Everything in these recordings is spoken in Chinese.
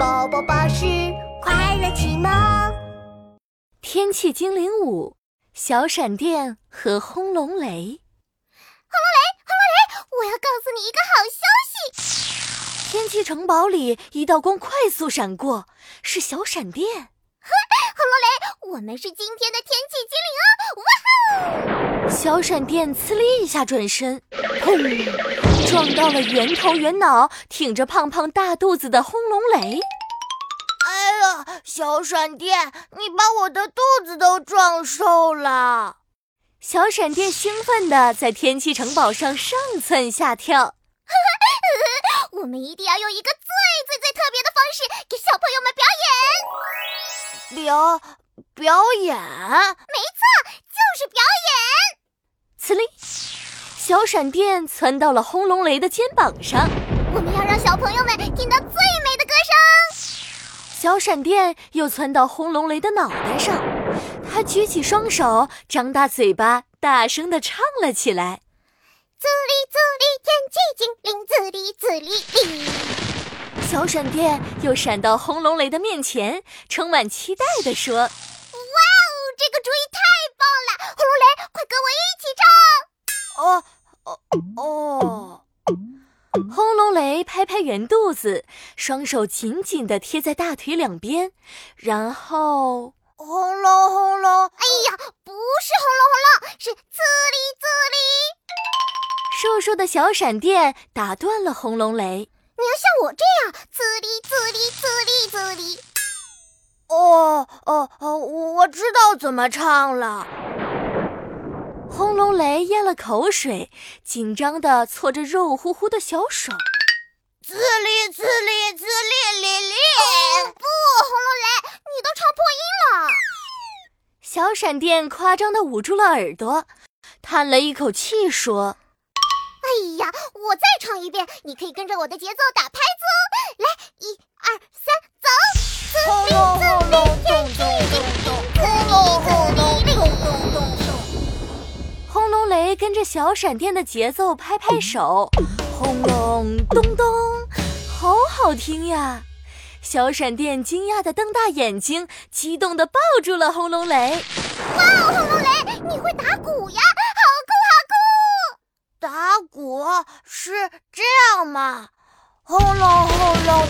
宝宝巴士快乐启蒙。天气精灵五：小闪电和轰隆雷。轰隆雷，轰隆雷！我要告诉你一个好消息。天气城堡里，一道光快速闪过，是小闪电。轰隆雷，我们是今天的天气精灵哦！哇哦！小闪电呲哩一下转身，砰，撞到了圆头圆脑、挺着胖胖大肚子的轰隆雷。哎呀，小闪电，你把我的肚子都撞瘦了！小闪电兴奋地在天气城堡上上蹿下跳。我们一定要用一个最最最特别的方式给小朋友们表演。表表演？没错，就是表演。呲哩，小闪电窜到了轰隆雷的肩膀上。我们要让小朋友们听到最美的歌声。小闪电又窜到轰隆雷的脑袋上，他举起双手，张大嘴巴，大声地唱了起来。滋哩滋哩，天气精灵，滋哩滋哩哩。小闪电又闪到轰隆雷的面前，充满期待地说：“哇哦，这个主意太棒了！轰隆雷，快跟我一起唱！”哦！轰隆雷拍拍圆肚子，双手紧紧地贴在大腿两边，然后轰隆轰隆。哎呀，不是轰隆轰隆，是刺哩刺哩。瘦瘦的小闪电打断了轰隆雷：“你要像我这样，刺哩刺哩刺哩刺哩。”哦哦哦，我知道怎么唱了。轰隆雷咽了口水，紧张地搓着肉乎乎的小手：“滋哩滋哩滋哩哩哩。”不，轰隆雷，你都唱破音了。小闪电夸张地捂住了耳朵，叹了一口气说。哎呀，我再唱一遍，你可以跟着我的节奏打拍子哦。来，一二三，走！轰隆跟着小闪电的节奏拍拍手，轰隆咚咚，好好听呀！小闪电惊讶的瞪大眼睛，激动的抱住了轰隆雷。哇哦，轰隆雷，你会打鼓呀？好酷，好酷打鼓是这样吗？轰隆轰隆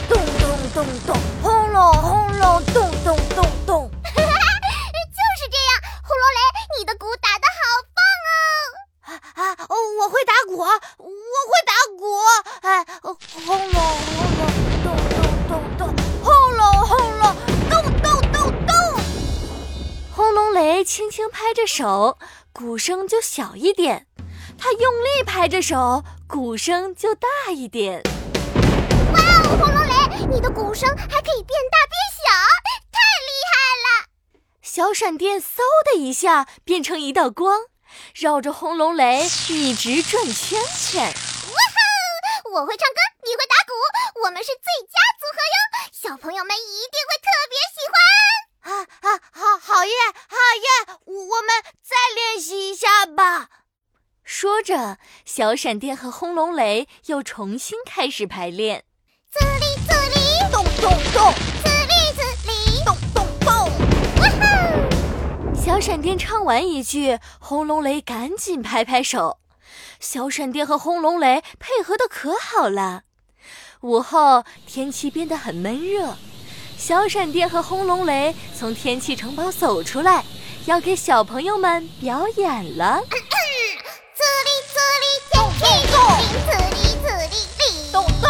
轻轻拍着手，鼓声就小一点。他用力拍着手，鼓声就大一点。哇哦，轰隆雷，你的鼓声还可以变大变小，太厉害了！小闪电嗖的一下变成一道光，绕着轰隆雷一直转圈圈。哇哈！我会唱歌，你会打鼓，我们是最佳组合哟！小朋友们一定会特别喜欢。啊啊，好，好耶，好耶！我们再练习一下吧。说着，小闪电和轰隆雷又重新开始排练。这里这里，咚咚咚；这里这里，咚咚咚。小闪电唱完一句，轰隆雷赶紧拍拍手。小闪电和轰隆雷配合的可好了。午后，天气变得很闷热，小闪电和轰隆雷从天气城堡走出来，要给小朋友们表演了。叮咚，滋哩滋哩哩，咚咚，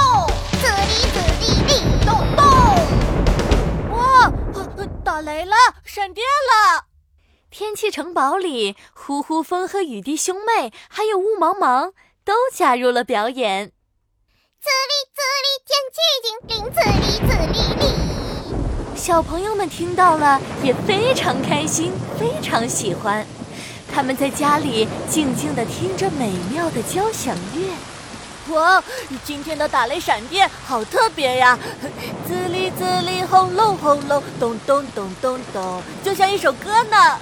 滋哩滋哩哩，咚咚。哇，打雷了，闪电了！天气城堡里，呼呼风和雨滴兄妹，还有雾茫茫，都加入了表演。滋哩滋哩，天气精灵，滋哩滋哩哩。小朋友们听到了，也非常开心，非常喜欢。他们在家里静静地听着美妙的交响乐。哇，今天的打雷闪电好特别呀！滋哩滋哩，轰隆轰隆，咚咚咚咚咚，就像一首歌呢。